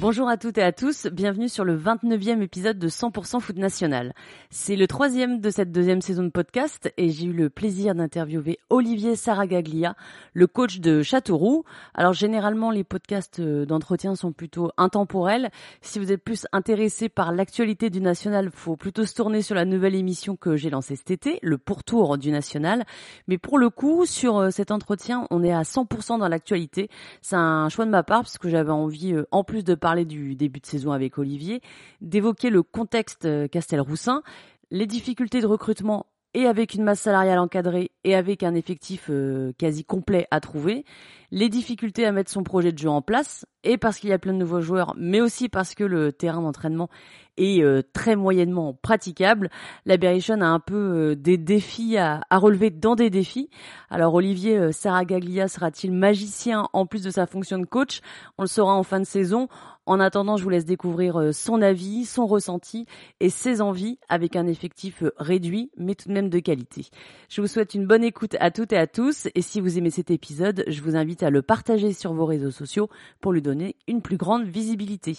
Bonjour à toutes et à tous, bienvenue sur le 29e épisode de 100% Foot National. C'est le troisième de cette deuxième saison de podcast et j'ai eu le plaisir d'interviewer Olivier Saragaglia, le coach de Châteauroux. Alors généralement les podcasts euh, d'entretien sont plutôt intemporels. Si vous êtes plus intéressé par l'actualité du National, faut plutôt se tourner sur la nouvelle émission que j'ai lancée cet été, le pourtour du National. Mais pour le coup, sur euh, cet entretien, on est à 100% dans l'actualité. C'est un choix de ma part parce que j'avais envie, euh, en plus de parler parler du début de saison avec Olivier, d'évoquer le contexte euh, Castelroussin, les difficultés de recrutement et avec une masse salariale encadrée et avec un effectif euh, quasi complet à trouver, les difficultés à mettre son projet de jeu en place, et parce qu'il y a plein de nouveaux joueurs, mais aussi parce que le terrain d'entraînement est euh, très moyennement praticable, la a un peu des défis à, à, relever dans des défis. Alors Olivier Saragaglia sera-t-il magicien en plus de sa fonction de coach? On le saura en fin de saison. En attendant, je vous laisse découvrir son avis, son ressenti et ses envies avec un effectif réduit, mais tout de même de qualité. Je vous souhaite une bonne écoute à toutes et à tous, et si vous aimez cet épisode, je vous invite à le partager sur vos réseaux sociaux pour lui donner une plus grande visibilité.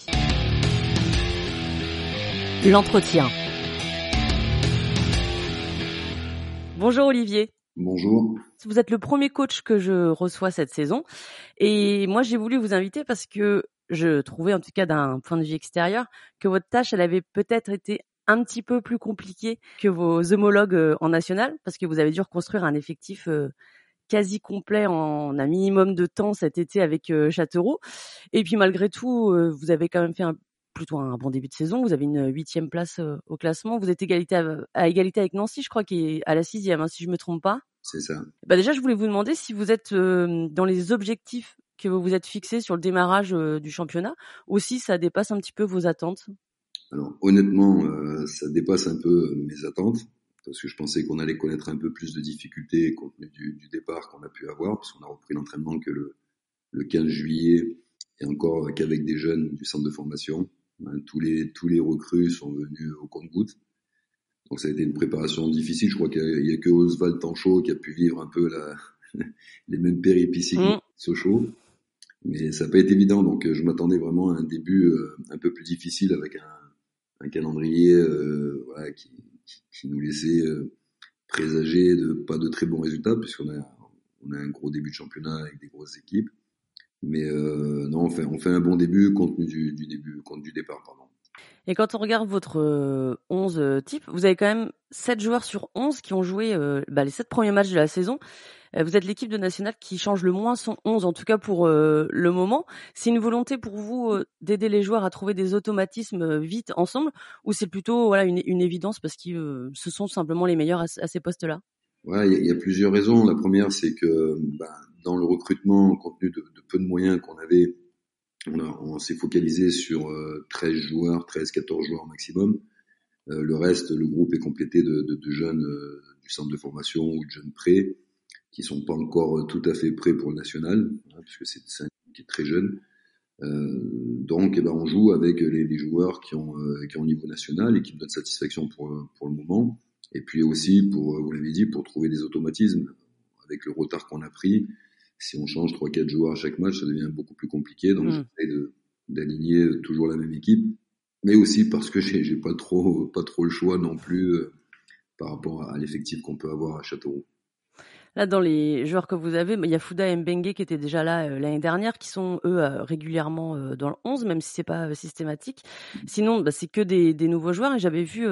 L'entretien. Bonjour Olivier. Bonjour. Vous êtes le premier coach que je reçois cette saison et moi j'ai voulu vous inviter parce que je trouvais en tout cas d'un point de vue extérieur que votre tâche elle avait peut-être été un petit peu plus compliqué que vos homologues euh, en national parce que vous avez dû reconstruire un effectif euh, quasi complet en un minimum de temps cet été avec euh, Châteauroux. Et puis malgré tout, vous avez quand même fait un, plutôt un bon début de saison. Vous avez une huitième place au classement. Vous êtes égalité à, égalité avec Nancy, je crois, qui est à la sixième, hein, si je me trompe pas. C'est ça. Bah déjà, je voulais vous demander si vous êtes dans les objectifs que vous vous êtes fixés sur le démarrage du championnat, ou si ça dépasse un petit peu vos attentes? Alors honnêtement, euh, ça dépasse un peu mes attentes parce que je pensais qu'on allait connaître un peu plus de difficultés compte tenu du, du départ qu'on a pu avoir, parce qu'on a repris l'entraînement que le, le 15 juillet et encore qu'avec des jeunes du centre de formation. Hein, tous les tous les recrues sont venus au compte-goutte. Donc ça a été une préparation difficile. Je crois qu'il y a, que Oswald Tanchot qui a pu vivre un peu la, les mêmes péripéties mmh. Sochaux. Mais ça pas été évident, donc je m'attendais vraiment à un début euh, un peu plus difficile avec un, un calendrier euh, voilà, qui, qui, qui, nous laissait euh, présager de pas de très bons résultats puisqu'on a on a un gros début de championnat avec des grosses équipes. Mais euh, non, on fait, on fait un bon début compte tenu du, du début, compte du départ, pardon. Et quand on regarde votre 11 euh, type, vous avez quand même 7 joueurs sur 11 qui ont joué euh, bah, les 7 premiers matchs de la saison. Euh, vous êtes l'équipe de nationale qui change le moins son 11, en tout cas pour euh, le moment. C'est une volonté pour vous euh, d'aider les joueurs à trouver des automatismes vite ensemble, ou c'est plutôt voilà une, évidence parce que ce sont simplement les meilleurs à, ces postes-là? Ouais, il y, a plusieurs raisons. La première, c'est que bah, dans le recrutement, compte tenu de, peu de moyens qu'on avait, on, s'est focalisé sur 13 joueurs, 13-14 joueurs maximum. Le reste, le groupe est complété de, jeunes du centre de formation ou de jeunes prêts qui sont pas encore tout à fait prêts pour le national, hein, puisque c'est un qui est très jeune. Euh, donc, eh ben, on joue avec les, les joueurs qui ont, euh, qui ont au niveau national et qui me donnent satisfaction pour, pour le moment. Et puis aussi, pour, vous l'avez dit, pour trouver des automatismes. Avec le retard qu'on a pris, si on change 3-4 joueurs à chaque match, ça devient beaucoup plus compliqué. Donc, mmh. j'essaie d'aligner toujours la même équipe. Mais aussi parce que j'ai pas trop, pas trop le choix non plus euh, par rapport à l'effectif qu'on peut avoir à Châteauroux. Là, dans les joueurs que vous avez, il y a Fouda et Mbengue qui étaient déjà là euh, l'année dernière, qui sont eux euh, régulièrement euh, dans le 11, même si c'est pas systématique. Sinon, bah, c'est que des, des, nouveaux joueurs. Et j'avais vu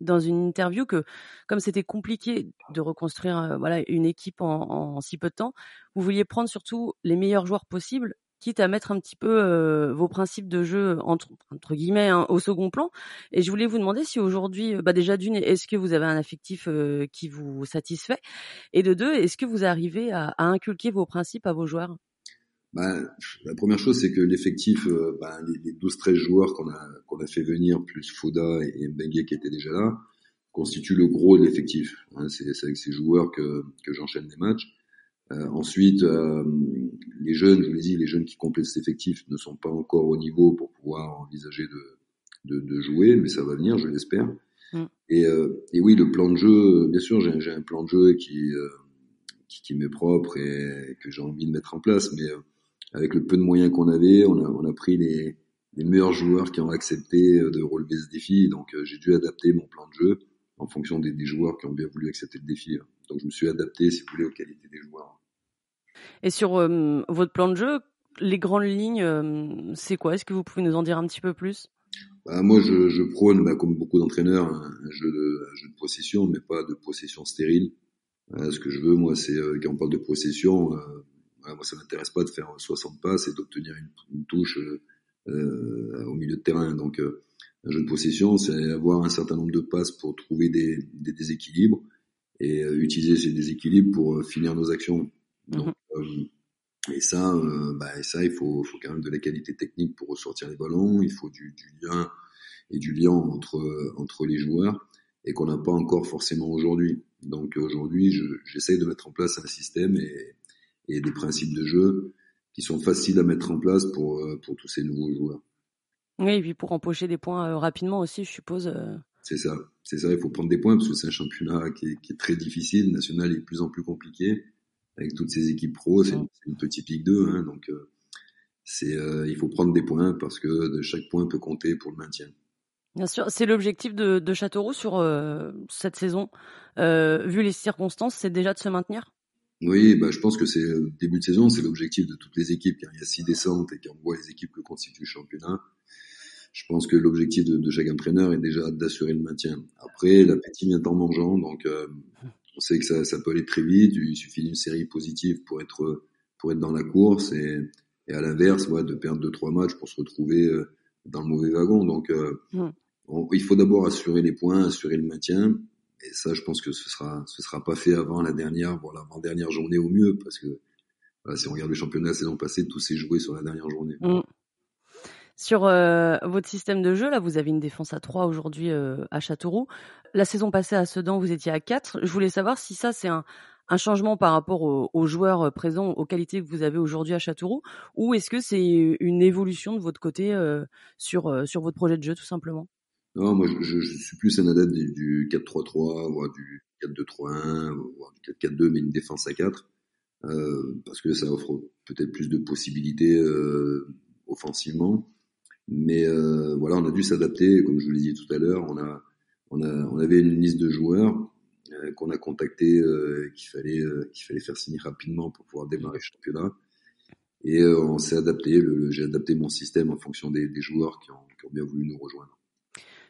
dans une interview que, comme c'était compliqué de reconstruire voilà une équipe en, en, si peu de temps, vous vouliez prendre surtout les meilleurs joueurs possibles quitte à mettre un petit peu euh, vos principes de jeu entre, guillemets hein, au second plan. Et je voulais vous demander si aujourd'hui, bah déjà d'une, est-ce que vous avez un affectif euh, qui vous satisfait? Et de deux, est-ce que vous arrivez à, inculquer vos principes à vos joueurs? Bah, La première chose, c'est que l'effectif, euh, bah, les, les 12-13 joueurs qu'on a, fait venir, plus Fouda et, et Mbengue qui étaient déjà là, constitue le gros de l'effectif. Hein, c'est avec ces joueurs que, que j'enchaîne les matchs. Euh, ensuite, euh, les jeunes, je vous l'ai dit, les jeunes qui complètent cet effectif ne sont pas encore au niveau pour pouvoir envisager de, de, de jouer, mais ça va venir, je l'espère. Mm. Et, euh, et, oui, le plan de jeu, bien sûr, j'ai un plan de jeu qui, euh, qui, qui m'est propre et que j'ai envie de mettre en place, mais avec le peu de moyens qu'on avait, on a, on a pris les, les meilleurs joueurs qui ont accepté de relever ce défi, donc j'ai dû adapter mon plan de jeu en fonction des, des, joueurs qui ont bien voulu accepter le défi. Donc je me suis adapté, si vous voulez, aux qualités des joueurs. Et sur euh, votre plan de jeu, les grandes lignes, euh, c'est quoi? Est-ce que vous pouvez nous en dire un petit peu plus? Bah, Moi, je, je prône, bah, comme beaucoup d'entraîneurs, un, jeu de, un, jeu de, possession, mais pas de possession stérile. ce que je veux, moi, c'est euh, quand on parle de possession, moi, ça m'intéresse pas de faire 60 passes et d'obtenir une, une, touche au milieu de terrain. Donc, un jeu de possession, c'est avoir un certain nombre de passes pour trouver des, des déséquilibres et utiliser ces déséquilibres pour finir nos actions. Donc, mmh et ça, bah, et ça, il faut, faut quand même de la qualité technique pour ressortir les ballons. Il faut du, du lien et du lien entre entre les joueurs et qu'on n'a pas encore forcément aujourd'hui. Donc aujourd'hui, j'essaye de mettre en place un système et, et des principes de jeu qui sont faciles à mettre en place pour pour tous ces nouveaux joueurs. Oui, et puis pour empocher des points euh, rapidement aussi, je suppose. Euh. C'est ça, c'est ça. Il faut prendre des points parce que c'est un championnat qui est, qui est, très difficile. Le national est de plus en plus compliqué avec toutes ces équipes pro. C'est une, petite Ligue 2, hein, donc euh, c'est il faut prendre des points parce que de chaque point peut compter pour le maintien. Bien sûr, c'est l'objectif de, de, Châteauroux sur cette saison. vu les circonstances, c'est déjà de se maintenir? Oui, bah, je pense que c'est début de saison, c'est l'objectif de toutes les équipes. Quand il y a six descentes et qu'on voit les équipes que constitue le championnat, je pense que l'objectif de, de, chaque entraîneur est déjà d'assurer le maintien. Après, l'appétit vient en mangeant, donc euh, on sait que ça, ça, peut aller très vite. Il suffit d'une série positive pour être pour être dans la course et, et à l'inverse, ouais, de perdre deux trois matchs pour se retrouver euh, dans le mauvais wagon. Donc, euh, il faut d'abord assurer les points, assurer le maintien. Et ça, je pense que ce sera ce sera pas fait avant la dernière, voire l'avant dernière journée au mieux, parce que voilà, si on regarde le championnat la saison passée, tout s'est joué sur la dernière journée. Mm. Sur euh, votre système de jeu, là, vous avez une défense à 3 aujourd'hui euh, à Châteauroux. La saison passée à Sedan, vous étiez à 4. Je voulais savoir si ça, c'est un, un, changement par rapport aux, joueurs euh, présents, aux qualités que vous avez aujourd'hui à Châteauroux, ou est-ce que c'est une évolution de votre côté euh, sur, euh, sur votre projet de jeu, tout simplement? Non, moi, je, je, suis plus un adepte du, du 4-3-3, voire du 4-2-3-1, voire du 4-4-2, mais une défense à 4, parce que ça offre peut-être plus de possibilités offensivement. Mais euh, voilà, on a dû s'adapter, comme je vous l'ai dit tout à l'heure. On a, on a, on avait une liste de joueurs euh, qu'on a contacté, euh, qu'il fallait, euh, qu'il fallait faire signer rapidement pour pouvoir démarrer le championnat. Et euh, on s'est adapté. J'ai adapté mon système en fonction des, des joueurs qui ont, qui ont, bien voulu nous rejoindre.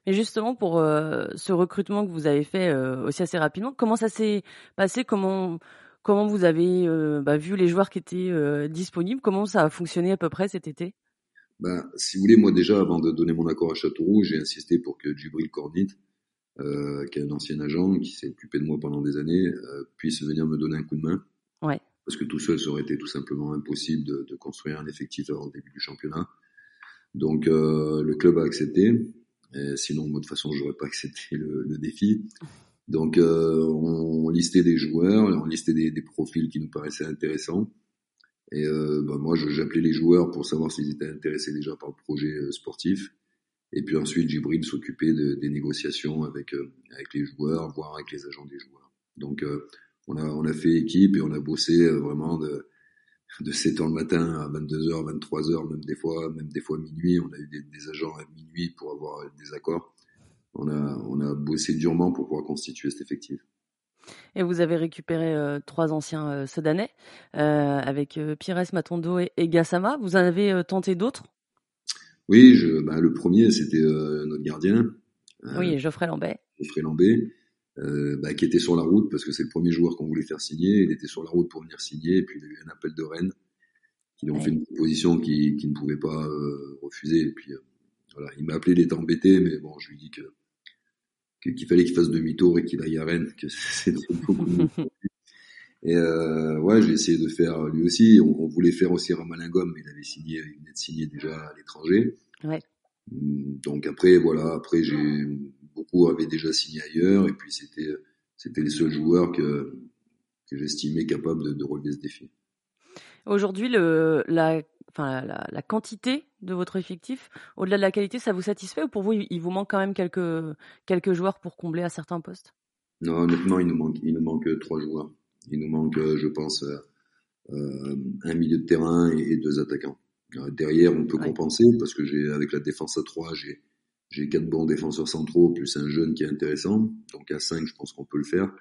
Et justement, pour ce recrutement que vous avez fait aussi assez rapidement, comment ça s'est passé? Comment comment vous avez bah, vu les joueurs qui étaient disponibles? Comment ça a fonctionné à peu près cet été? Ben, si vous voulez, moi déjà, avant de donner mon accord à Châteauroux, j'ai insisté pour que Djibril Cornit, euh, qui est un ancien agent, qui s'est occupé de moi pendant des années, euh, puisse venir me donner un coup de main. Ouais. Parce que tout seul, ça aurait été tout simplement impossible de, de construire un effectif avant le début du championnat. Donc euh, le club a accepté. Et sinon, moi, de toute façon, j'aurais pas accepté le, le défi. Donc euh, on, on, listait des joueurs, on listait des, des profils qui nous paraissaient intéressants. Et euh, bah, moi, j'appelais les joueurs pour savoir s'ils étaient intéressés déjà par le projet euh, sportif. Et puis ensuite, Gibril s'occupait de, des négociations avec euh, avec les joueurs, voire avec les agents des joueurs. Donc, euh, on a on a fait équipe et on a bossé euh, vraiment de de 7 heures le matin à 22 h 23 h même des fois, même des fois minuit. On a eu des, des agents à minuit pour avoir des accords. On a on a bossé durement pour pouvoir constituer cet effectif. Et vous avez récupéré euh, trois anciens euh, Sedanais euh, avec euh, Pires, Matondo et, et, Gassama. Vous en avez tenté d'autres? Oui, je, bah, le premier c'était notre gardien. oui, Geoffrey Lambet. Geoffrey Lambet, bah, qui était sur la route parce que c'est le premier joueur qu'on voulait faire signer. Il était sur la route pour venir signer et puis il a eu un appel de Rennes qui lui ont ouais. fait une proposition qu'il qui ne pouvait pas refuser. Et puis voilà, il m'a appelé, il était embêté, mais bon, je lui dis que qu'il fallait qu'il fasse demi-tour et qu'il aille à Rennes, que c'est beaucoup. et euh, ouais, j'ai essayé de faire lui aussi. On, on voulait faire aussi Ramalingom, mais il avait signé, il venait de signer déjà à l'étranger. Ouais. Donc après, voilà, après j'ai beaucoup avaient déjà signé ailleurs, et puis c'était c'était les seuls joueurs que que j'estimais capables de, de, relever ce défi. Aujourd'hui, le la enfin la, la, quantité de votre effectif, au-delà de la qualité, ça vous satisfait ou pour vous il vous manque quand même quelques quelques joueurs pour combler à certains postes? Non, honnêtement, il nous manque il nous manque trois joueurs. Il nous manque, je pense, euh, un milieu de terrain et, deux attaquants. Euh, derrière, on peut compenser parce que j'ai avec la défense à 3, j'ai j'ai quatre bons défenseurs centraux plus un jeune qui est intéressant. Donc à 5, je pense qu'on peut le faire.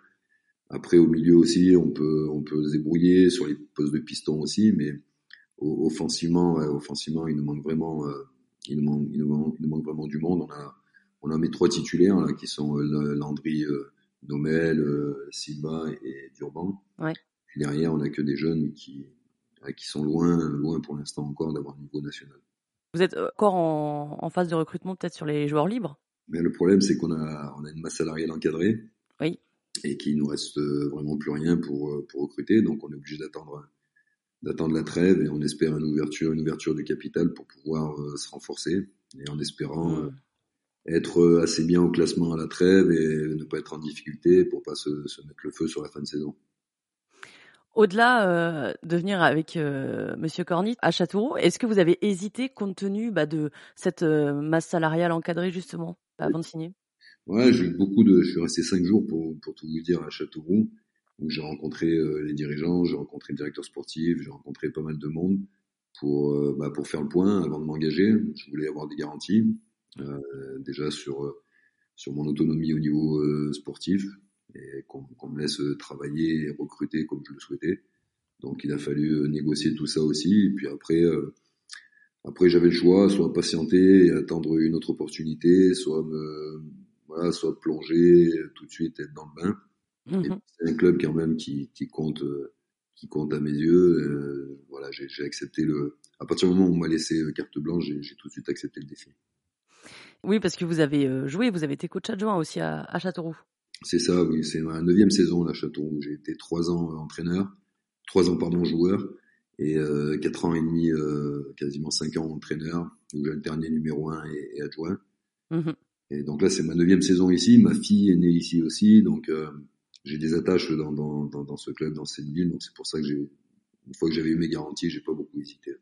Après au milieu aussi, on peut on peut se débrouiller sur les postes de piston aussi, mais offensivement, offensivement, il nous manque vraiment, euh, il, nous manque, il, nous manque, il nous manque vraiment du monde. On a on a mes trois titulaires là qui sont euh, Landry, euh, Nomel, euh, Silva et Durban. Ouais. Puis derrière, on a que des jeunes qui qui sont loin, loin pour l'instant encore d'avoir un niveau national. Vous êtes encore en, en phase de recrutement peut-être sur les joueurs libres? Mais le problème, c'est qu'on a, on a une masse salariale encadrée. Oui. Et qu'il nous reste vraiment plus rien pour, pour recruter. Donc, on est obligé d'attendre, d'attendre la trêve et on espère une ouverture, une ouverture du capital pour pouvoir euh, se renforcer. Et en espérant euh, être assez bien au classement à la trêve et ne pas être en difficulté pour pas se, se mettre le feu sur la fin de saison. Au-delà euh, de venir avec euh, Monsieur Cornit à Châteauroux, est-ce que vous avez hésité compte tenu bah, de cette euh, masse salariale encadrée justement avant de signer? Ouais, j'ai eu beaucoup de. Je suis resté cinq jours pour pour tout vous dire à Châteauroux où j'ai rencontré euh, les dirigeants, j'ai rencontré le directeur sportif, j'ai rencontré pas mal de monde pour euh, bah, pour faire le point avant de m'engager. Je voulais avoir des garanties déjà sur sur mon autonomie au niveau sportif, et qu'on me laisse travailler et recruter comme je le souhaitais. Donc il a fallu euh, négocier tout ça aussi. Et puis après, euh, après j'avais le choix, soit patienter et attendre une autre opportunité, soit me, voilà, soit plonger tout de suite, être dans le bain. Mhm. C'est un club quand même qui, qui compte, qui compte à mes yeux. Euh, voilà, j'ai accepté le. À partir du moment où on m'a laissé carte blanche, j'ai tout de suite accepté le défi. Oui, parce que vous avez joué, vous avez été coach adjoint aussi à, à Châteauroux. C'est ça, oui. C'est ma neuvième saison là, Châteauroux. J'ai été trois ans euh, entraîneur, trois ans pardon joueur et euh, quatre ans et demi, euh, quasiment cinq ans entraîneur, où j'ai alterné numéro un et, et adjoint. Mmh et donc là, c'est ma neuvième saison ici. Ma fille est née ici aussi, donc euh, j'ai des attaches dans, dans, dans, ce club, dans cette ville. Donc c'est pour ça que j'ai, une fois que j'avais eu mes garanties, j'ai pas beaucoup hésité.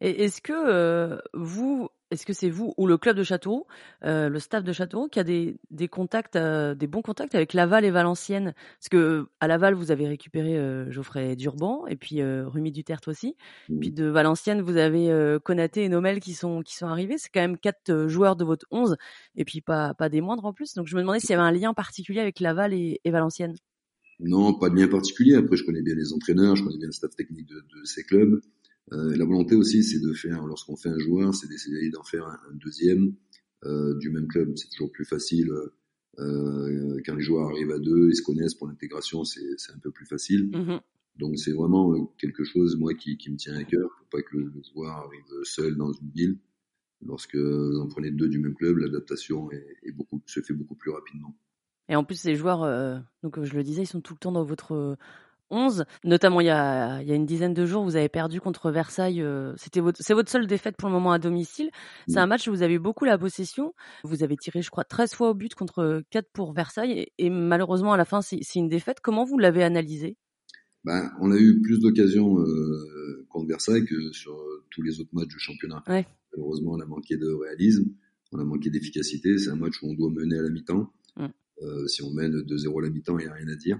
Et est-ce que euh, vous, est-ce que c'est vous ou le club de Châteauroux, euh, le staff de Châteauroux, qui a des, des contacts, euh, des bons contacts avec Laval et Valenciennes? Parce que à Laval, vous avez récupéré euh, Geoffrey Durban et puis Rumi Duterte aussi. Puis de Valenciennes, vous avez Konaté et Nomel qui sont qui sont arrivés. C'est quand même quatre joueurs de votre 11 et puis pas pas des moindres en plus. Donc je me demandais s'il y avait un lien particulier avec Laval et, et Valenciennes. Non, pas de lien particulier. Après, je connais bien les entraîneurs, je connais bien le staff technique de, de ces clubs. Euh, la volonté aussi, c'est de faire, lorsqu'on fait un joueur, c'est d'essayer d'en faire un, deuxième euh, du même club. C'est toujours plus facile euh, quand les joueurs arrivent à deux et se connaissent pour l'intégration, c'est un peu plus facile. Mm-hmm. Donc c'est vraiment quelque chose, moi, qui, qui me tient à cœur, pour pas que le, joueur arrive seul dans une ville. Lorsque vous en prenez deux du même club, l'adaptation est, est, beaucoup, se fait beaucoup plus rapidement. Et en plus, ces joueurs, euh, donc je le disais, ils sont tout le temps dans votre 11. Notamment, il y a, il y a une dizaine de jours, vous avez perdu contre Versailles. Euh, c'était votre, c'est votre seule défaite pour le moment à domicile. C'est un match où vous avez eu beaucoup la possession. Vous avez tiré, je crois, 13 fois au but contre 4 pour Versailles. Et, malheureusement, à la fin, c'est, une défaite. Comment vous l'avez analysé? Ben, On a eu plus d'occasions euh, contre Versailles que sur tous les autres matchs du championnat. Ouais. Malheureusement, on a manqué de réalisme. On a manqué d'efficacité. C'est un match où on doit mener à la mi-temps. Euh, si on mène 2-0 à la mi-temps, il n'y a rien à dire.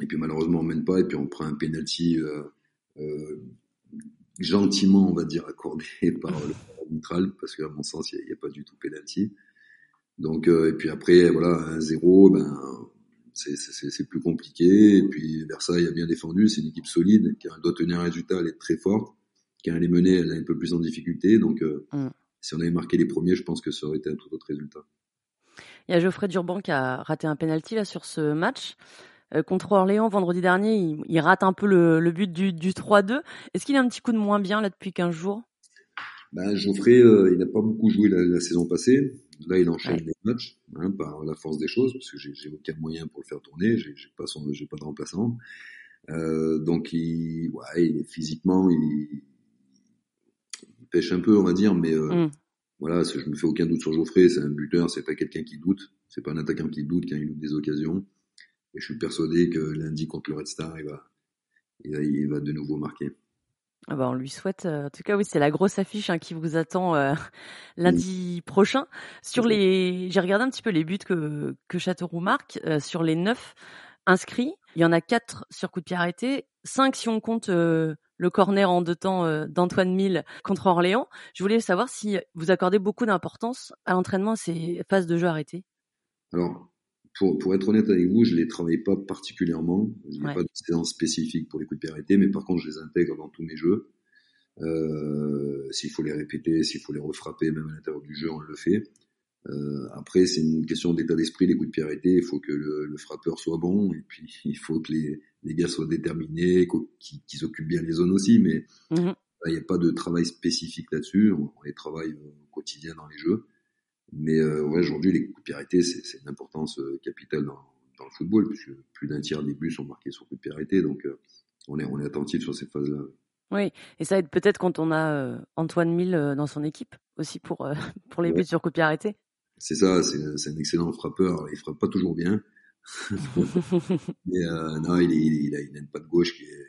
Et puis malheureusement on mène pas et puis on prend un penalty euh, euh, gentiment on va dire accordé par le arbitral parce qu'à mon sens il n'y a, pas du tout penalty. Donc euh, et puis après voilà un zéro ben c'est plus compliqué et puis Versailles a bien défendu c'est une équipe solide qui doit tenir un résultat elle est très forte quand elle est menée elle est un peu plus en difficulté donc euh, mm. si on avait marqué les premiers je pense que ça aurait été un tout autre résultat. Il y a Geoffrey Durban qui a raté un penalty là sur ce match. Euh, contre Orléans vendredi dernier, il, rate un peu le, but du, 3-2. Est-ce qu'il a un petit coup de moins bien là depuis 15 jours? Ben, Geoffrey, euh, il n'a pas beaucoup joué la, saison passée. Là, il enchaîne les matchs hein, par la force des choses, parce que j'ai aucun moyen pour le faire tourner. J'ai pas son, j'ai pas de remplaçant. Euh, donc, il, ouais, physiquement, il, pêche un peu, on va dire, mais mm. voilà, je me fais aucun doute sur Geoffrey, c'est un buteur, c'est pas quelqu'un qui doute, c'est pas un attaquant qui doute quand il loupe des occasions. Et je suis persuadé que lundi contre le Red Star, il va, il va, de nouveau marquer. Ah bah on lui souhaite. Euh, en tout cas, oui, c'est la grosse affiche hein, qui vous attend euh, lundi prochain. Sur les, j'ai regardé un petit peu les buts que que Châteauroux marque. Euh, sur les neuf inscrits, il y en a quatre sur coup de pied arrêté, cinq si on compte le corner en deux temps d'Antoine Mille contre Orléans. Je voulais savoir si vous accordez beaucoup d'importance à l'entraînement à ces phases de jeu arrêtées. Alors, pour, pour être honnête avec vous, je les travaille pas particulièrement. Je n'ai pas de séance spécifique pour les coups de pied arrêtés, mais par contre, je les intègre dans tous mes jeux. Euh, s'il faut les répéter, s'il faut les refrapper, même à l'intérieur du jeu, on le fait. Euh, après, c'est une question d'état d'esprit, les coups de pied arrêtés. Il faut que le, le, frappeur soit bon, et puis il faut que les, les gars soient déterminés, qu'ils occupent bien les zones aussi. Mais mhm. il n'y a pas de travail spécifique là-dessus. On, on, les travaille au quotidien dans les jeux. Mais euh, ouais, aujourd'hui, les coups de pied arrêtés, c'est une importance euh, capitale dans, dans, le football, puisque plus d'un tiers des buts sont marqués sur coups de pied arrêtés. Donc, euh, on, est, on est attentif sur ces phases-là. Oui, et ça aide peut-être quand on a Antoine Mille dans son équipe aussi pour, pour les buts sur coups de pied arrêtés. C'est ça, c'est un excellent frappeur. Il frappe pas toujours bien. mais non, il, il, a, il, a, une patte gauche qui est,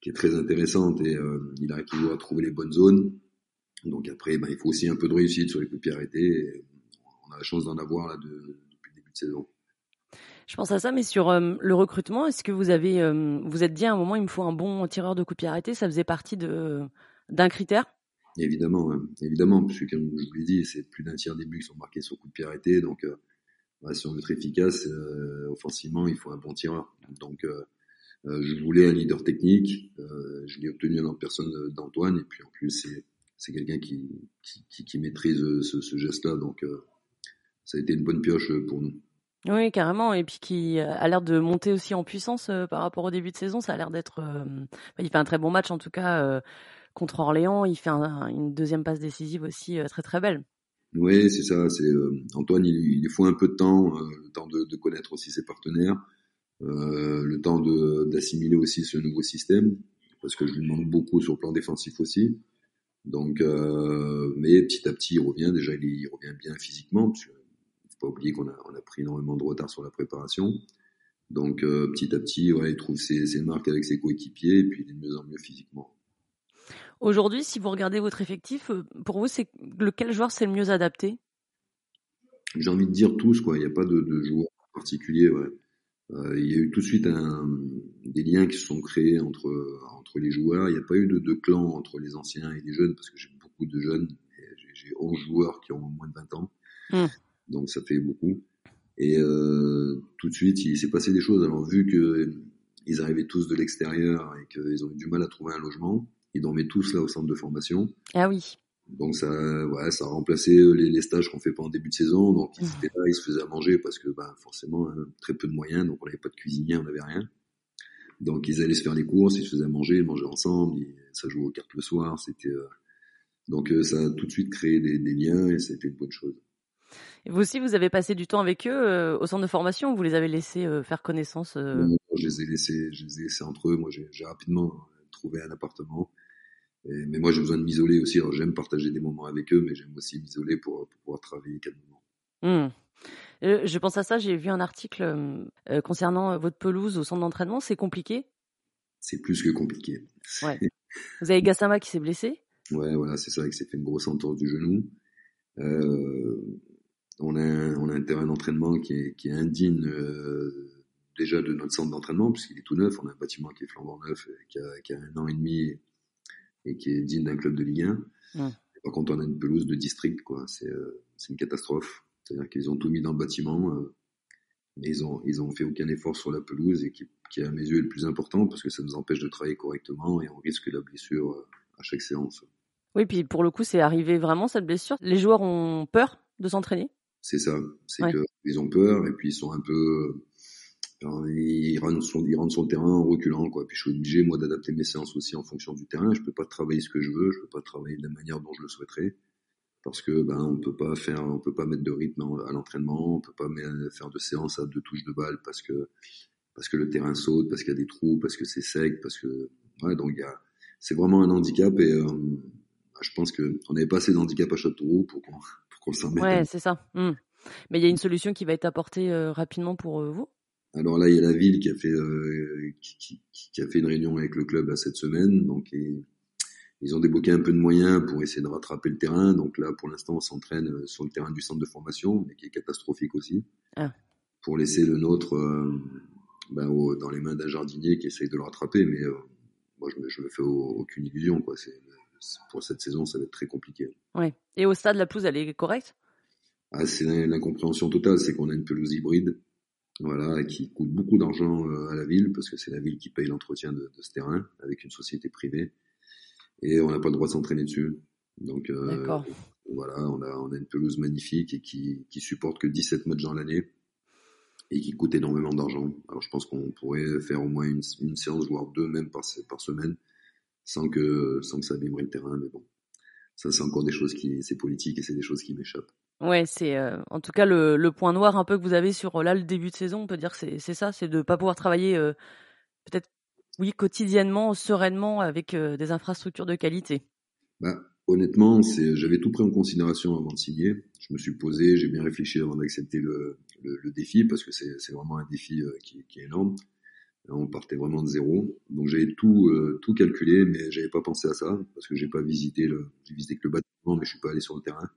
qui est très intéressante et il arrive toujours à trouver les bonnes zones. Donc après, ben, il faut aussi un peu de réussite sur les coups de pied arrêtés. On a la chance d'en avoir là de, depuis le début de saison. Je pense à ça, mais sur euh, le recrutement, est-ce que vous avez, euh, vous êtes dit à un moment, il me faut un bon tireur de coups de pied arrêtés Ça faisait partie d'un critère? Évidemment, hein. évidemment, puisque comme je vous l'ai dit, c'est plus d'un tiers des buts qui sont marqués sur coups de pied arrêtés. Donc, euh, si on veut être efficace offensivement, il faut un bon tireur. Donc, je voulais un leader technique. je l'ai obtenu en personne d'Antoine, et puis en plus, c'est c'est quelqu'un qui, qui, qui, maîtrise euh, ce, ce geste-là. Donc, euh, ça a été une bonne pioche euh, pour nous. Oui, carrément. Et puis qui a l'air de monter aussi en puissance par rapport au début de saison. Ça a l'air d'être. il fait un très bon match en tout cas contre Orléans. Il fait une deuxième passe décisive aussi très très belle. Oui, c'est ça. C'est Antoine. Il, il faut un peu de temps, le temps de, de, connaître aussi ses partenaires, le temps d'assimiler aussi ce nouveau système, parce que je lui demande beaucoup sur le plan défensif aussi. Donc, euh, mais petit à petit, il revient. Déjà, il, revient bien physiquement, parce qu'il faut pas oublier qu'on a, on a pris énormément de retard sur la préparation. Donc, euh, petit à petit, ouais, il trouve ses, ses marques avec ses coéquipiers, et puis il est de mieux en mieux physiquement. Aujourd'hui, si vous regardez votre effectif, euh, pour vous, c'est lequel joueur c'est le mieux adapté? J'ai envie de dire tous, quoi. Il n'y a pas de, de joueur particulier. Ouais. Euh, il y a eu tout de suite un, des liens qui se sont créés entre entre les joueurs. Il n'y a pas eu de, de clan entre les anciens et les jeunes parce que j'ai beaucoup de jeunes. J'ai 11 joueurs qui ont moins de 20 ans, mmh. donc ça fait beaucoup. Et euh, tout de suite, il s'est passé des choses. Alors vu que ils arrivaient tous de l'extérieur et qu'ils ont eu du mal à trouver un logement, ils dormaient tous là au centre de formation. Ah oui. Donc ça, ouais, ça a remplacé euh, les, les stages qu'on fait pas en début de saison. Donc ils étaient là, ils se faisaient à manger parce que ben, forcément hein, très peu de moyens, donc on n'avait pas de cuisinier, on n'avait rien. Donc ils allaient se faire les courses, ils se faisaient à manger, ils mangeaient ensemble, ça jouait aux cartes le soir. C'était euh, donc euh, ça a tout de suite créé des, des liens et c'était une bonne chose. Et vous aussi, vous avez passé du temps avec eux au centre de formation ou vous les avez laissés faire connaissance Je les ai laissés, je les ai laissés entre eux. Moi, j'ai rapidement trouvé un appartement mais moi, j'ai besoin de m'isoler aussi. Alors, j'aime partager des moments avec eux, mais j'aime aussi m'isoler pour, pour, pouvoir travailler calmement. Mmh. Euh, je pense à ça, j'ai vu un article euh, concernant votre pelouse au centre d'entraînement. C'est compliqué? C'est plus que compliqué. Ouais. Vous avez Gassama qui s'est blessé? Ouais, voilà, c'est ça, qui s'est fait une grosse entorse du genou. Euh, on, a un, on a un terrain d'entraînement qui est, qui est indigne euh, déjà de notre centre d'entraînement, puisqu'il est tout neuf. On a un bâtiment qui est flambant neuf, qui a, qui a un an et demi et qui est digne d'un club de Ligue 1. Par contre, on a une pelouse de district, quoi. C'est euh, une catastrophe. C'est-à-dire qu'ils ont tout mis dans le bâtiment, euh, mais ils ont ils ont fait aucun effort sur la pelouse et qui, qui à mes yeux est le plus important parce que ça nous empêche de travailler correctement et on risque la blessure euh, à chaque séance. Oui, puis pour le coup, c'est arrivé vraiment cette blessure. Les joueurs ont peur de s'entraîner? C'est ça. C'est que ils ont peur et puis ils sont un peu il rentre, sur, il rentre le terrain en reculant, quoi. Puis je suis obligé, moi, d'adapter mes séances aussi en fonction du terrain. Je peux pas travailler ce que je veux, je peux pas travailler de la manière dont je le souhaiterais. Parce que, ben, on peut pas faire, on peut pas mettre de rythme à l'entraînement, on peut pas faire de séances à deux touches de balle parce que, parce que le terrain saute, parce qu'il y a des trous, parce que c'est sec, parce que, ouais, donc il y a, c'est vraiment un handicap et, euh, je pense qu'on n'avait pas assez d'handicap à Châteauroux pour qu'on qu'on s'en mette. Ouais, c'est ça. Mmh. Mais il y a une solution qui va être apportée rapidement pour vous alors là, il y a la ville qui a fait euh, qui, qui, a fait une réunion avec le club à cette semaine, donc ils ont débloqué un peu de moyens pour essayer de rattraper le terrain. Donc là, pour l'instant, on s'entraîne euh, sur le terrain du centre de formation, mais qui est catastrophique aussi, ah. pour laisser le nôtre euh, ben, dans les mains d'un jardinier qui essaye de le rattraper. Mais euh, moi, je me, je me fais aucune illusion, quoi. C'est pour cette saison, ça va être très compliqué. Ouais. Et au stade, la pelouse, elle est correcte? Ah, C'est l'incompréhension totale, c'est qu'on a une pelouse hybride voilà, qui coûte beaucoup d'argent euh, à la ville parce que c'est la ville qui paye l'entretien de, de, ce terrain avec une société privée et on n'a pas le droit de s'entraîner dessus. Donc euh, voilà, on a, on a une pelouse magnifique et qui, qui supporte que 17 matchs dans l'année et qui coûte énormément d'argent. Alors je pense qu'on pourrait faire au moins une, une, séance, voire deux même par, par semaine, sans que sans que ça abîmerait le terrain. Mais bon, ça c'est encore des choses qui, c'est politique et c'est des choses qui m'échappent. Ouais, c'est euh, en tout cas le, le, point noir un peu que vous avez sur là le début de saison. On peut dire que c'est ça, c'est de pas pouvoir travailler euh, peut-être oui quotidiennement, sereinement avec euh, des infrastructures de qualité. Bah, honnêtement, c'est j'avais tout pris en considération avant de signer. Je me suis posé, j'ai bien réfléchi avant d'accepter le, le, le, défi parce que c'est vraiment un défi qui, qui, est énorme. On partait vraiment de zéro, donc j'avais tout tout calculé, mais j'avais pas pensé à ça parce que j'ai pas visité le j'ai visité que le bâtiment, mais je suis pas allé sur le terrain.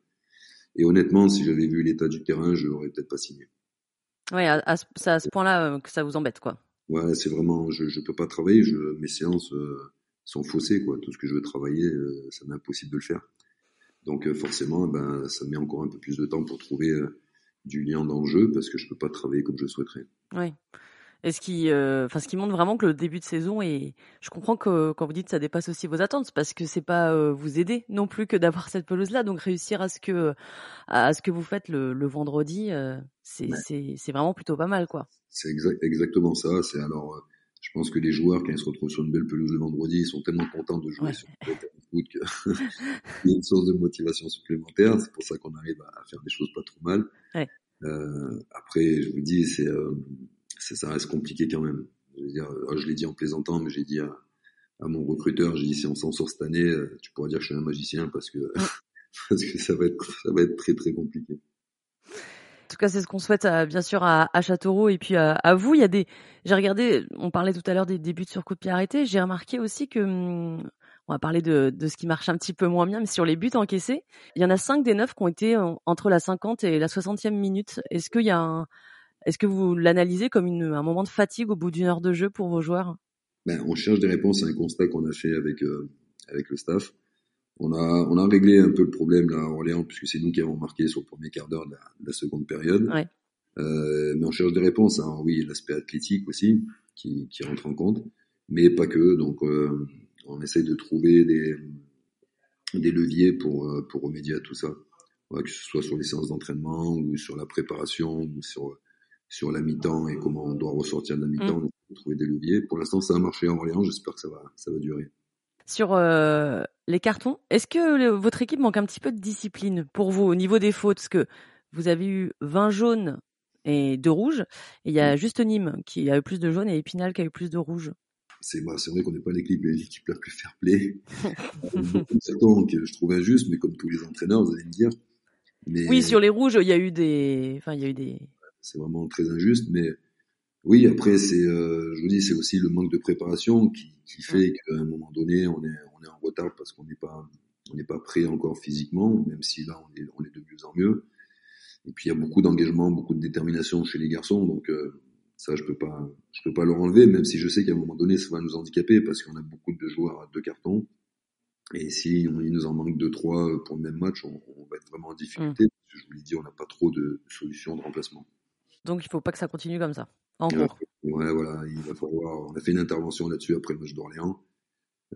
Et honnêtement, si j'avais vu l'état du terrain, je n'aurais peut-être pas signé. Ouais, c'est à ce point-là euh, que ça vous embête, quoi. Ouais, c'est vraiment, je ne peux pas travailler. Je, mes séances euh, sont faussées, quoi. Tout ce que je veux travailler, euh, ça m'est impossible de le faire. Donc forcément, ben, ça met encore un peu plus de temps pour trouver du lien dans le jeu parce que je peux pas travailler comme je souhaiterais. Oui. Et ce qui, euh, enfin, ce qui montre vraiment que le début de saison est. Je comprends que quand vous dites ça dépasse aussi vos attentes, parce que c'est pas euh, vous aider non plus que d'avoir cette pelouse-là. Donc réussir à ce que, à ce que vous faites le, le vendredi, euh, c'est, c'est, c'est vraiment plutôt pas mal, quoi. C'est exact, exactement ça. C'est alors, je pense que les joueurs quand ils se retrouvent sur une belle pelouse le vendredi, ils sont tellement contents de jouer sur le foot qu'il y a une source de motivation supplémentaire. C'est pour ça qu'on arrive à faire des choses pas trop mal. Ouais. après, je vous dis, c'est ça reste compliqué quand même. Je, veux dire, euh, je l'ai dit en plaisantant, mais j'ai dit à, à, mon recruteur, j'ai dit si on s'en sort cette année, euh, tu pourras dire que je suis un magicien parce que parce que ça va être ça va être très très compliqué. En tout cas, c'est ce qu'on souhaite euh, bien sûr à, à, Châteauroux et puis à, à, vous. Il y a des, j'ai regardé, on parlait tout à l'heure des débuts sur coup de pied arrêté. J'ai remarqué aussi que, hum, on va parler de, de, ce qui marche un petit peu moins bien, mais sur les buts encaissés, il y en a 5 des 9 qui ont été entre la 50 et la 60e minute. Est-ce qu'il y a un, est-ce que vous l'analysez comme une, un moment de fatigue au bout d'une heure de jeu pour vos joueurs? Ben, On cherche des réponses à un constat qu'on a fait avec, euh, avec le staff. On a, on a réglé un peu le problème là à Orléans, puisque c'est nous qui avons marqué sur le premier quart d'heure de, la, seconde période. Ouais. Euh, mais on cherche des réponses. Hein. Oui, l'aspect athlétique aussi, qui, qui rentre en compte, mais pas que. Donc, euh, on essaye de trouver des, des leviers pour, euh, pour remédier à tout ça. Ouais, que ce soit sur les séances d'entraînement ou sur la préparation ou sur sur la mi-temps et comment on doit ressortir de la mi-temps, mm. trouver des leviers. Pour l'instant, ça a marché en Orléans. J'espère que ça va, ça va durer. Sur euh, les cartons, est-ce que votre équipe manque un petit peu de discipline pour vous au niveau des fautes? Parce que vous avez eu 20 jaunes et 2 rouges, et il y a mm. juste Nîmes qui a eu plus de jaunes et Épinal qui a eu plus de rouges. C'est bah, vrai qu'on n'est pas l'équipe l'équipe la plus fair play. Certains que je trouve injuste, mais comme tous les entraîneurs, vous allez me dire. Mais... Oui, sur les rouges, il y a eu des, enfin, il y a eu des, c'est vraiment très injuste. Mais oui, après, c'est, euh, je vous dis, c'est aussi le manque de préparation qui, qui fait qu'à un moment donné, on est, on est en retard parce qu'on n'est pas, on n'est pas prêt encore physiquement, même si là, on est, on est de mieux en mieux. Et puis il y a beaucoup d'engagement, beaucoup de détermination chez les garçons, donc euh, ça, je peux pas, je peux pas leur enlever, même si je sais qu'à un moment donné, ça va nous handicaper parce qu'on a beaucoup de joueurs à deux cartons. Et si on, il nous en manque deux, trois pour le même match, on, on va être vraiment en difficulté. Mmh. je vous l'ai dit, on n'a pas trop de solutions de remplacement. Donc il faut pas que ça continue comme ça. En. Ouais, voilà, il va falloir. On a fait une intervention là-dessus après le match d'Orléans.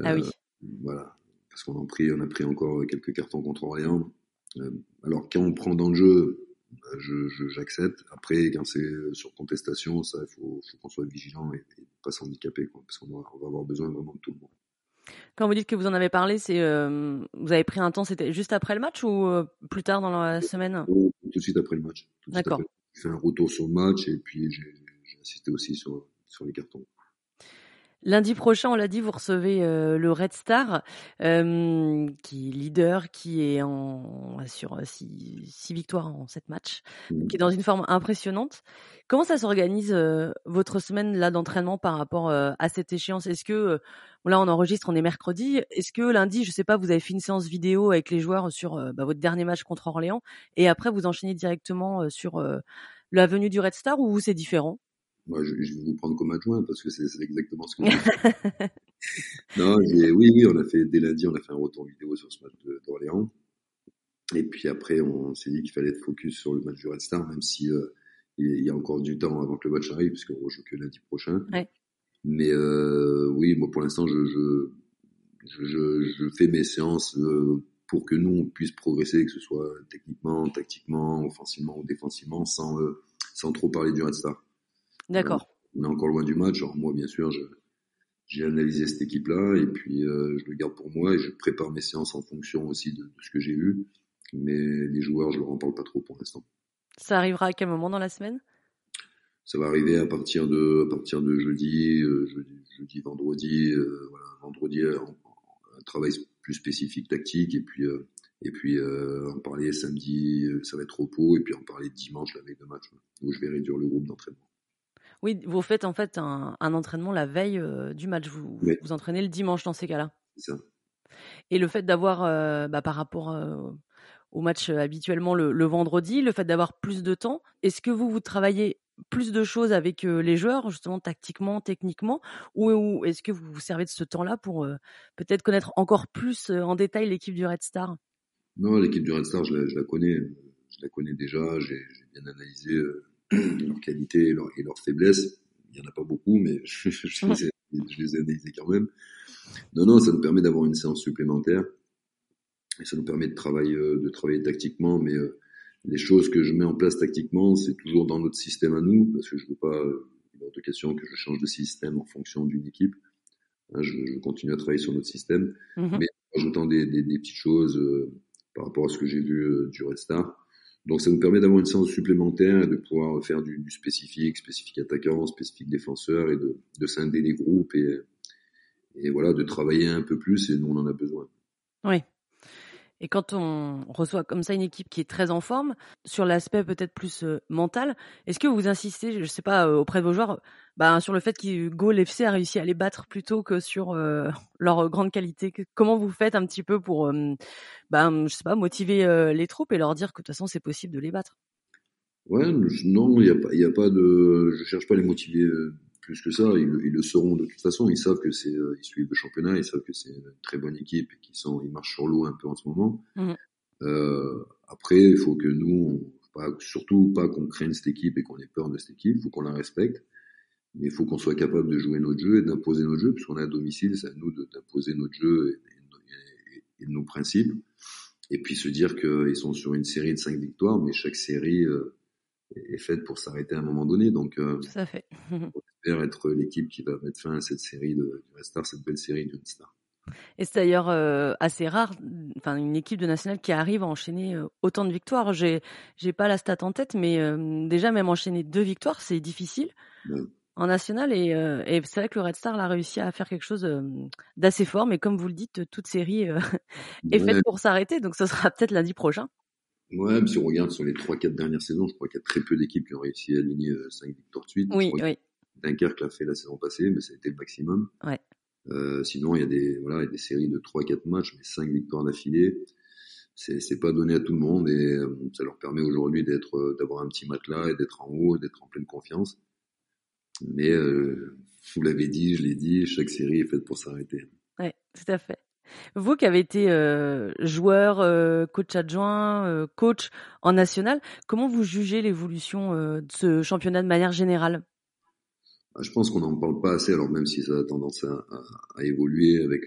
ah oui. Euh, voilà, parce qu'on a pris, on a pris encore quelques cartons contre Orléans. Euh, alors quand on prend dans le jeu, bah, je, j'accepte. Après, quand c'est sur contestation, ça, il faut, faut qu'on soit vigilant et, pas s'handicaper, parce qu'on va, on va avoir besoin vraiment de tout le monde. Quand vous dites que vous en avez parlé, c'est euh, vous avez pris un temps, c'était juste après le match ou plus tard dans la semaine? Tout de suite après le match. D'accord fait un retour sur le match et puis j'ai assisté aussi sur, sur les cartons. Lundi prochain, on l'a dit, vous recevez euh, le Red Star, euh, qui est leader, qui est en, sur six, six, victoires en sept matchs, mmh. qui est dans une forme impressionnante. Comment ça s'organise euh, votre semaine là d'entraînement par rapport à cette échéance? Est-ce que là on enregistre, on est mercredi. Est-ce que lundi, je sais pas, vous avez fait une séance vidéo avec les joueurs sur bah, votre dernier match contre Orléans et après vous enchaînez directement sur la venue du Red Star ou c'est différent? Moi, je, je, vais vous prendre comme adjoint parce que c'est exactement ce que je Non, oui, oui, on a fait, dès lundi, on a fait un retour vidéo sur ce match d'Orléans. Et puis après, on s'est dit qu'il fallait être focus sur le match du Red Star, même si euh, il y a encore du temps avant que le match arrive, puisqu'on rejoue que lundi prochain. Ouais. Mais euh, oui, moi, pour l'instant, je, je, je, je, fais mes séances euh, pour que nous, on puisse progresser, que ce soit techniquement, tactiquement, offensivement ou défensivement, sans, euh, sans trop parler du Red Star. D'accord. on est encore loin du match. Alors moi, bien sûr, j'ai analysé cette équipe-là et puis euh, je le garde pour moi et je prépare mes séances en fonction aussi de, ce que j'ai vu. Mais les joueurs, je leur en parle pas trop pour l'instant. Ça arrivera à quel moment dans la semaine? Ça va arriver à partir de à partir de jeudi, euh, jeudi, vendredi, euh, voilà, vendredi un, travail plus spécifique tactique et puis et puis en parler samedi, ça va être repos et puis en parler dimanche la veille de match où je vais réduire le groupe d'entraînement. Oui, vous faites en fait un, entraînement la veille euh, du match. Vous, vous entraînez le dimanche dans ces cas-là. C'est ça. Et le fait d'avoir, euh, bah, par rapport euh, au match habituellement le, vendredi, le fait d'avoir plus de temps, est-ce que vous, vous travaillez plus de choses avec les joueurs, justement tactiquement, techniquement, ou, est-ce que vous vous servez de ce temps-là pour peut-être connaître encore plus en détail l'équipe du Red Star? Non, l'équipe du Red Star, je la, je la, connais. Je la connais déjà, j'ai bien analysé leurs qualités et leurs, et leurs faiblesses. Il n'y en a pas beaucoup, mais je, je, les ai, je, les ai, analysés quand même. Non, non, ça nous permet d'avoir une séance supplémentaire. Et ça nous permet de travailler, euh, de travailler tactiquement, mais euh, les choses que je mets en place tactiquement, c'est toujours dans notre système à nous, parce que je veux pas, est de question que je change de système en fonction d'une équipe. Hein, je, je, continue à travailler sur notre système, mm-hmm. mais en ajoutant des, des, des petites choses euh, par rapport à ce que j'ai vu euh, du Red Star. Donc ça nous permet d'avoir une séance supplémentaire et de pouvoir faire du, spécifique, spécifique attaquant, spécifique défenseur et de, de scinder les groupes et, et voilà, de travailler un peu plus et nous on en a besoin. Oui. Et quand on reçoit comme ça une équipe qui est très en forme, sur l'aspect peut-être plus euh, mental, est-ce que vous insistez, je ne sais pas, euh, auprès de vos joueurs, bah, sur le fait que Goal FC a réussi à les battre plutôt que sur euh, leur grande qualité? Comment vous faites un petit peu pour, bah, je sais pas, motiver les troupes et leur dire que de toute façon c'est possible de les battre? Ouais, non, il n'y a a pas de, je cherche pas à les motiver plus que ça, ils, ils, le sauront de toute façon. Ils savent que c'est, euh, ils suivent le championnat, ils savent que c'est une très bonne équipe et qu'ils sont, ils marchent sur l'eau un peu en ce moment. Mmh. Euh, après, il faut que nous, on, pas, surtout pas qu'on craigne cette équipe et qu'on ait peur de cette équipe. Il faut qu'on la respecte, mais il faut qu'on soit capable de jouer notre jeu et d'imposer notre jeu, puisqu'on est à domicile, c'est à nous d'imposer notre jeu et, et, et, nos principes. Et puis se dire qu'ils sont sur une série de cinq victoires, mais chaque série euh, est faite pour s'arrêter à un moment donné. Donc, euh, ça être l'équipe qui va mettre fin à cette série de, du Star, cette belle série du Star. Et c'est d'ailleurs euh, assez rare, enfin une équipe de nationale qui arrive à enchaîner euh, autant de victoires. J'ai j'ai pas la stat en tête, mais euh, déjà même enchaîner deux victoires, c'est difficile en national. Et, et c'est vrai que le Red Star a réussi à faire quelque chose d'assez fort. Mais comme vous le dites, toute série est faite pour s'arrêter, donc ce sera peut-être lundi prochain. Ouais, mais si on regarde sur les 3-4 dernières saisons, je crois qu'il y a très peu d'équipes qui ont réussi à aligner 5 victoires de suite. Oui, oui. Dunkerque l'a fait la saison passée, mais ça a été le maximum. Ouais. Euh, sinon, il y a des voilà, il y a des séries de 3-4 matchs, mais 5 victoires d'affilée. C'est c'est pas donné à tout le monde et euh, ça leur permet aujourd'hui d'être euh, d'avoir un petit matelas et d'être en haut, d'être en pleine confiance. Mais euh, vous l'avez dit, je l'ai dit, chaque série est faite pour s'arrêter. Ouais, tout à fait. Vous qui avez été euh, joueur, euh, coach adjoint, euh, coach en national, comment vous jugez l'évolution de ce championnat de manière générale? Je pense qu'on n'en parle pas assez, alors même si ça a tendance à, à, évoluer avec,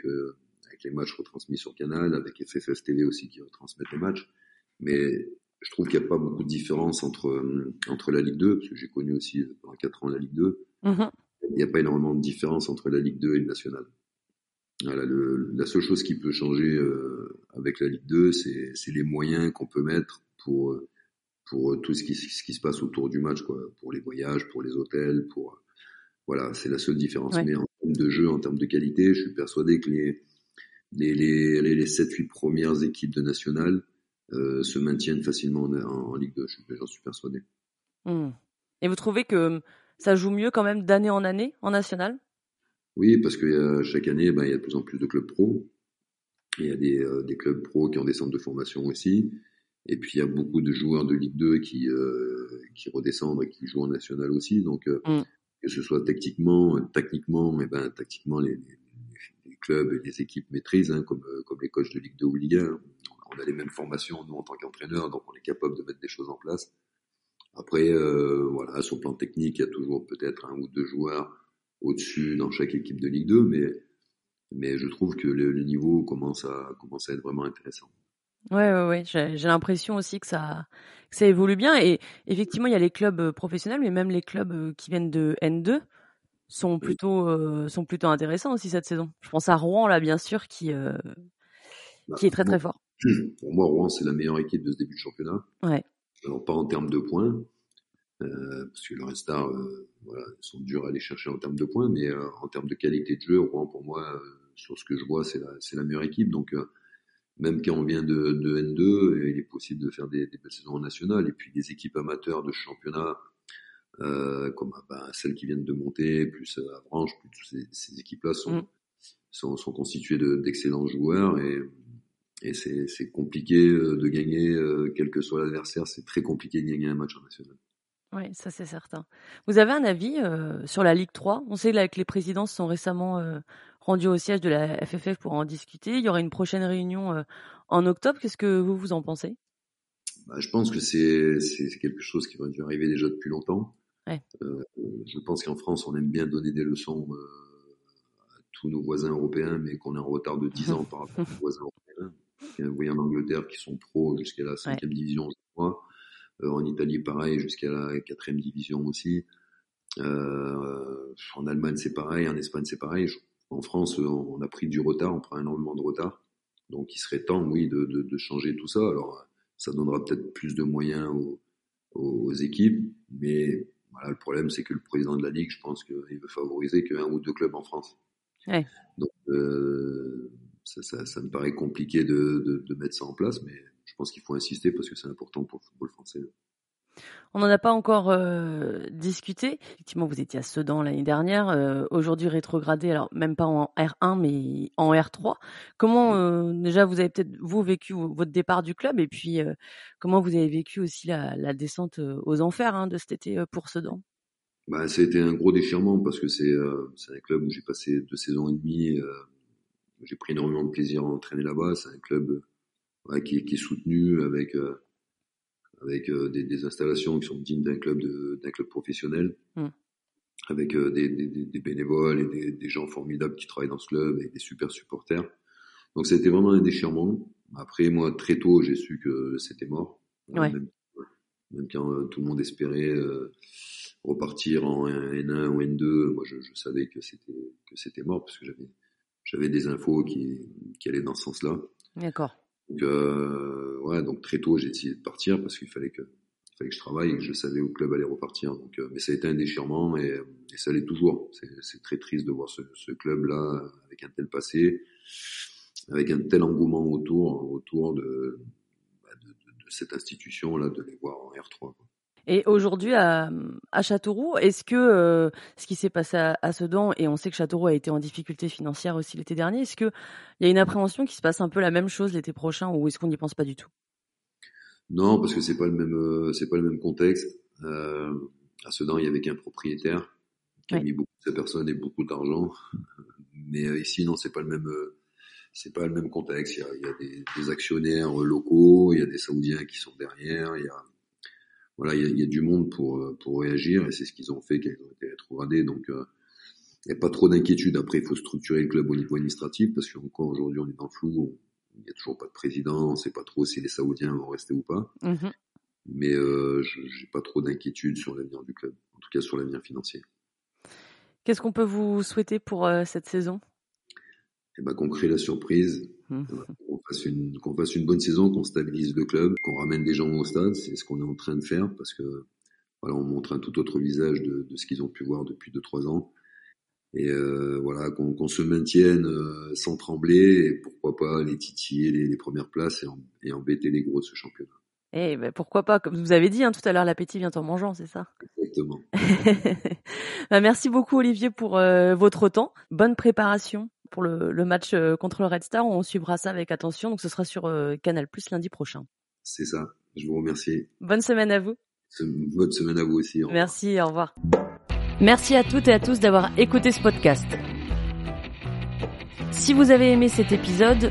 avec les matchs retransmis sur Canal, avec FFF TV aussi qui retransmettent les matchs. Mais je trouve qu'il n'y a pas beaucoup de différence entre, entre la Ligue 2, parce que j'ai connu aussi pendant 4 ans la Ligue 2. Mmh Il n'y a pas énormément de différence entre la Ligue 2 et le national. Voilà, le, la seule chose qui peut changer euh, avec la Ligue 2, c'est les moyens qu'on peut mettre pour pour tout ce qui, ce qui se passe autour du match, quoi, pour les voyages, pour les hôtels, pour voilà, c'est la seule différence. Mais en de jeu, en termes de qualité. Je suis persuadé que les les, les, les 7-8 premières équipes de nationale euh, se maintiennent facilement en, en, Ligue 2. J'en suis persuadé. Mmh. Et vous trouvez que ça joue mieux quand même d'année en année en national? Oui, parce que chaque année, ben, il y a de plus en plus de clubs pro. Il y a des, euh, des clubs pro qui ont des centres de formation aussi. Et puis il y a beaucoup de joueurs de Ligue 2 qui, euh, qui redescendent et qui jouent en national aussi. Donc euh, mmh. Que ce soit tactiquement, tactiquement, mais ben tactiquement les, clubs et les équipes maîtrisent, hein, comme, comme les coachs de Ligue 2 ou Ligue 1. On a les mêmes formations nous en tant qu'entraîneurs, donc on est capable de mettre des choses en place. Après, euh, voilà, sur le plan technique, il y a toujours peut-être un ou deux joueurs au-dessus dans chaque équipe de Ligue 2, mais je trouve que le, le niveau commence à commence à être vraiment intéressant. Ouais, ouais, ouais. J'ai l'impression aussi que ça, que ça évolue bien. Et effectivement, il y a les clubs euh, professionnels, mais même les clubs euh, qui viennent de N2 sont plutôt, euh, sont plutôt intéressants aussi cette saison. Je pense à Rouen, là, bien sûr, qui, euh, bah, qui est très, très fort. Pour moi, Rouen, c'est la meilleure équipe de ce début de championnat. Ouais. Alors, pas en termes de points, euh, parce que le voilà, ils sont durs à aller chercher en termes de points, mais en termes de qualité de jeu, Rouen, pour moi, sur ce que je vois, c'est la, c'est la meilleure équipe. Donc, même quand on vient de, de N2, il est possible de faire des, des belles saisons nationales. Et puis des équipes amateurs de championnat, euh, comme bah, celles qui viennent de monter, plus Avranches, plus toutes ces, ces équipes-là sont, mm. sont, sont, constituées de, d'excellents joueurs. Et, et c'est, compliqué de gagner, quel que soit l'adversaire, c'est très compliqué de gagner un match en national. Oui, ça c'est certain. Vous avez un avis euh, sur la Ligue 3 On sait là, que les présidents sont récemment euh, rendus au siège de la FFF pour en discuter. Il y aura une prochaine réunion euh, en octobre. Qu'est-ce que vous vous en pensez? Bah, Je pense que c'est, c'est quelque chose qui va dû arriver déjà depuis longtemps. Ouais. je pense qu'en France, on aime bien donner des leçons à tous nos voisins européens, mais qu'on est en retard de 10 ans par rapport aux voisins européens. Vous voyez en Angleterre qui sont pros jusqu'à la cinquième division, je crois. Euh, en Italie, pareil, jusqu'à la quatrième division aussi. Euh, en Allemagne, c'est pareil. En Espagne, c'est pareil. En France, on a pris du retard, on prend énormément de retard. Donc, il serait temps, oui, de, de, de changer tout ça. Alors, ça donnera peut-être plus de moyens aux, aux équipes, mais voilà, le problème, c'est que le président de la ligue, je pense qu'il veut favoriser qu'un ou deux clubs en France. Ouais. Donc, euh, ça, ça, ça, me paraît compliqué de, de, de, mettre ça en place, mais je pense qu'il faut insister parce que c'est important pour le football français. On n'en a pas encore euh, discuté. Effectivement, vous étiez à Sedan l'année dernière. Euh, Aujourd'hui rétrogradé, alors même pas en R1, mais en R3. Comment euh, déjà vous avez peut-être vous vécu votre départ du club et puis comment vous avez vécu aussi la, la descente aux enfers hein, de cet été pour Sedan? Bah, C'était un gros déchirement parce que c'est un club où j'ai passé deux saisons et demie. j'ai pris énormément de plaisir à entraîner là-bas. C'est un club ouais, qui, qui, est soutenu avec euh, avec euh, des, des, installations qui sont dignes d'un club d'un club professionnel, mm. avec euh, des, des, des, bénévoles et des, des, gens formidables qui travaillent dans ce club et des super supporters. Donc été vraiment un déchirement. Après moi très tôt j'ai su que c'était mort. Ouais. Même, même, quand tout le monde espérait repartir en N1 ou N2, moi je, je savais que c'était que c'était mort parce que j'avais j'avais des infos qui, qui allaient dans ce sens-là. D'accord. Donc, euh, ouais, donc très tôt, j'ai décidé de partir parce qu'il fallait que, il fallait que je travaille et que je savais où le club allait repartir. Donc, euh, mais ça a été un déchirement et, et ça l'est toujours. C'est très triste de voir ce, ce club-là avec un tel passé, avec un tel engouement autour, autour de, bah, de, de cette institution-là, de les voir en R3. Quoi. Et aujourd'hui à, à, Châteauroux, est-ce que euh, ce qui s'est passé à, à, Sedan, et on sait que Châteauroux a été en difficulté financière aussi l'été dernier, est-ce qu'il y a une appréhension qui se passe un peu la même chose l'été prochain ou est-ce qu'on n'y pense pas du tout? Non, parce que c'est pas le même, euh, c'est pas le même contexte. Euh, à Sedan, il y avait qu'un propriétaire qui a mis beaucoup de sa personne et beaucoup d'argent, mais ici non, c'est pas le même. C'est pas le même contexte. Il y a, il y a des, des, actionnaires locaux, il y a des Saoudiens qui sont derrière, il y a voilà, il y a, y a, du monde pour euh, pour réagir et c'est ce qu'ils ont fait quand ils ont été rétrogradés. Donc euh, il n'y a pas trop d'inquiétude. Après, il faut structurer le club au niveau administratif parce qu'encore aujourd'hui, on est dans le flou. Il n'y a toujours pas de président. On ne sait pas trop si les Saoudiens vont rester ou pas. Mmh. Mais euh, je n'ai pas trop d'inquiétude sur l'avenir du club, en tout cas sur l'avenir financier. Qu'est-ce qu'on peut vous souhaiter pour euh, cette saison? Eh ben, Qu'on crée la surprise, mmh. Qu'on fasse une qu'on fasse une bonne saison, qu'on stabilise le club, qu'on ramène des gens au stade, c'est ce qu'on est en train de faire parce que voilà, on montre un tout autre visage de, de ce qu'ils ont pu voir depuis deux trois ans. et euh, voilà qu'on se maintienne euh, sans trembler et pourquoi pas les titiller les, premières places et, embêter les gros de ce championnat. Et eh ben pourquoi pas, comme vous avez dit hein, tout à l'heure, l'appétit vient en mangeant, c'est ça? Exactement. bah, merci beaucoup Olivier pour euh, votre temps. Bonne préparation pour le, le, match contre le Red Star. On suivra ça avec attention. Donc ce sera sur Canal Plus lundi prochain. C'est ça. Je vous remercie. Bonne semaine à vous. Bonne semaine à vous aussi. Merci. Au revoir. Merci à toutes et à tous d'avoir écouté ce podcast. Si vous avez aimé cet épisode,